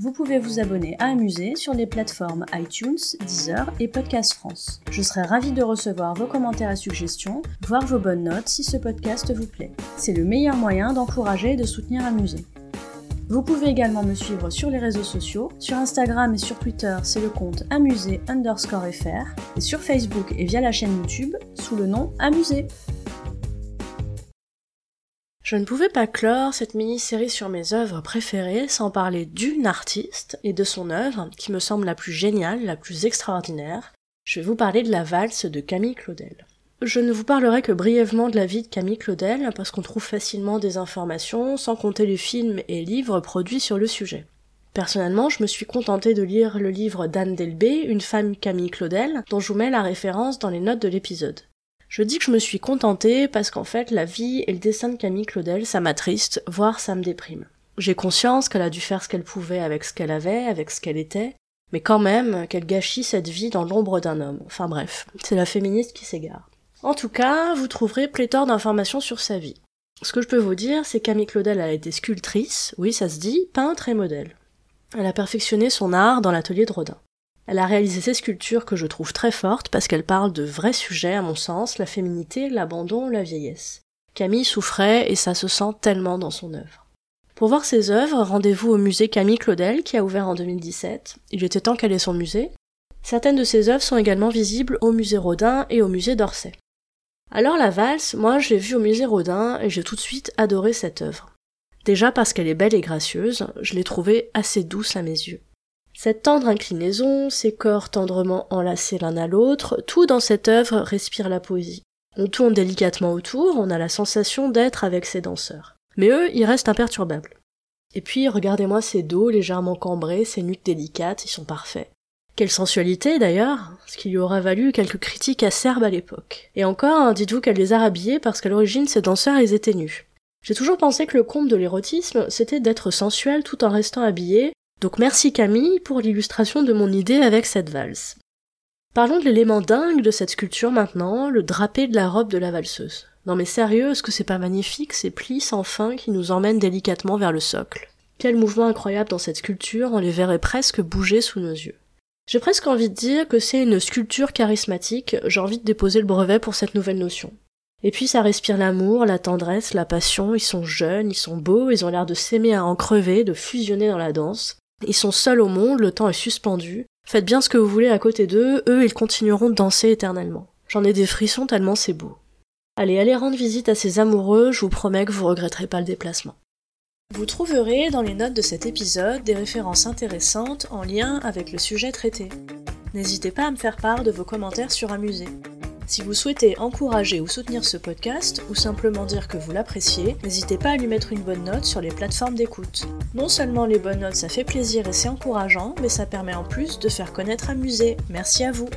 Vous pouvez vous abonner à Amuser sur les plateformes iTunes, Deezer et Podcast France. Je serai ravie de recevoir vos commentaires et suggestions, voire vos bonnes notes si ce podcast vous plaît. C'est le meilleur moyen d'encourager et de soutenir Amuser. Vous pouvez également me suivre sur les réseaux sociaux. Sur Instagram et sur Twitter, c'est le compte amusé underscore fr. Et sur Facebook et via la chaîne YouTube, sous le nom Amusé. Je ne pouvais pas clore cette mini-série sur mes œuvres préférées sans parler d'une artiste et de son œuvre qui me semble la plus géniale, la plus extraordinaire. Je vais vous parler de la valse de Camille Claudel. Je ne vous parlerai que brièvement de la vie de Camille Claudel parce qu'on trouve facilement des informations sans compter les films et livres produits sur le sujet. Personnellement, je me suis contentée de lire le livre d'Anne Delbé, Une femme Camille Claudel, dont je vous mets la référence dans les notes de l'épisode. Je dis que je me suis contentée parce qu'en fait, la vie et le dessin de Camille Claudel, ça m'attriste, voire ça me déprime. J'ai conscience qu'elle a dû faire ce qu'elle pouvait avec ce qu'elle avait, avec ce qu'elle était, mais quand même qu'elle gâchit cette vie dans l'ombre d'un homme. Enfin bref, c'est la féministe qui s'égare. En tout cas, vous trouverez pléthore d'informations sur sa vie. Ce que je peux vous dire, c'est Camille Claudel a été sculptrice, oui ça se dit, peintre et modèle. Elle a perfectionné son art dans l'atelier de Rodin. Elle a réalisé ces sculptures que je trouve très fortes parce qu'elles parlent de vrais sujets à mon sens, la féminité, l'abandon, la vieillesse. Camille souffrait et ça se sent tellement dans son œuvre. Pour voir ses œuvres, rendez-vous au musée Camille Claudel qui a ouvert en 2017. Il était temps qu'elle ait son musée. Certaines de ses œuvres sont également visibles au musée Rodin et au musée d'Orsay. Alors la valse, moi je l'ai vue au musée Rodin et j'ai tout de suite adoré cette œuvre. Déjà parce qu'elle est belle et gracieuse, je l'ai trouvée assez douce à mes yeux. Cette tendre inclinaison, ces corps tendrement enlacés l'un à l'autre, tout dans cette œuvre respire la poésie. On tourne délicatement autour, on a la sensation d'être avec ces danseurs. Mais eux, ils restent imperturbables. Et puis, regardez-moi ces dos légèrement cambrés, ces nuques délicates, ils sont parfaits. Quelle sensualité d'ailleurs, ce qui lui aura valu quelques critiques acerbes à l'époque. Et encore, hein, dites-vous qu'elle les a rhabillés parce qu'à l'origine ces danseurs ils étaient nus. J'ai toujours pensé que le comble de l'érotisme, c'était d'être sensuel tout en restant habillé, donc merci Camille pour l'illustration de mon idée avec cette valse. Parlons de l'élément dingue de cette sculpture maintenant, le drapé de la robe de la valseuse. Non mais sérieux, est-ce que c'est pas magnifique ces plis sans fin qui nous emmènent délicatement vers le socle? Quel mouvement incroyable dans cette sculpture, on les verrait presque bouger sous nos yeux. J'ai presque envie de dire que c'est une sculpture charismatique, j'ai envie de déposer le brevet pour cette nouvelle notion. Et puis ça respire l'amour, la tendresse, la passion, ils sont jeunes, ils sont beaux, ils ont l'air de s'aimer à en crever, de fusionner dans la danse. Ils sont seuls au monde, le temps est suspendu. Faites bien ce que vous voulez à côté d'eux, eux ils continueront de danser éternellement. J'en ai des frissons tellement c'est beau. Allez, allez rendre visite à ces amoureux, je vous promets que vous regretterez pas le déplacement. Vous trouverez dans les notes de cet épisode des références intéressantes en lien avec le sujet traité. N'hésitez pas à me faire part de vos commentaires sur Amuser. Si vous souhaitez encourager ou soutenir ce podcast, ou simplement dire que vous l'appréciez, n'hésitez pas à lui mettre une bonne note sur les plateformes d'écoute. Non seulement les bonnes notes ça fait plaisir et c'est encourageant, mais ça permet en plus de faire connaître Amuser. Merci à vous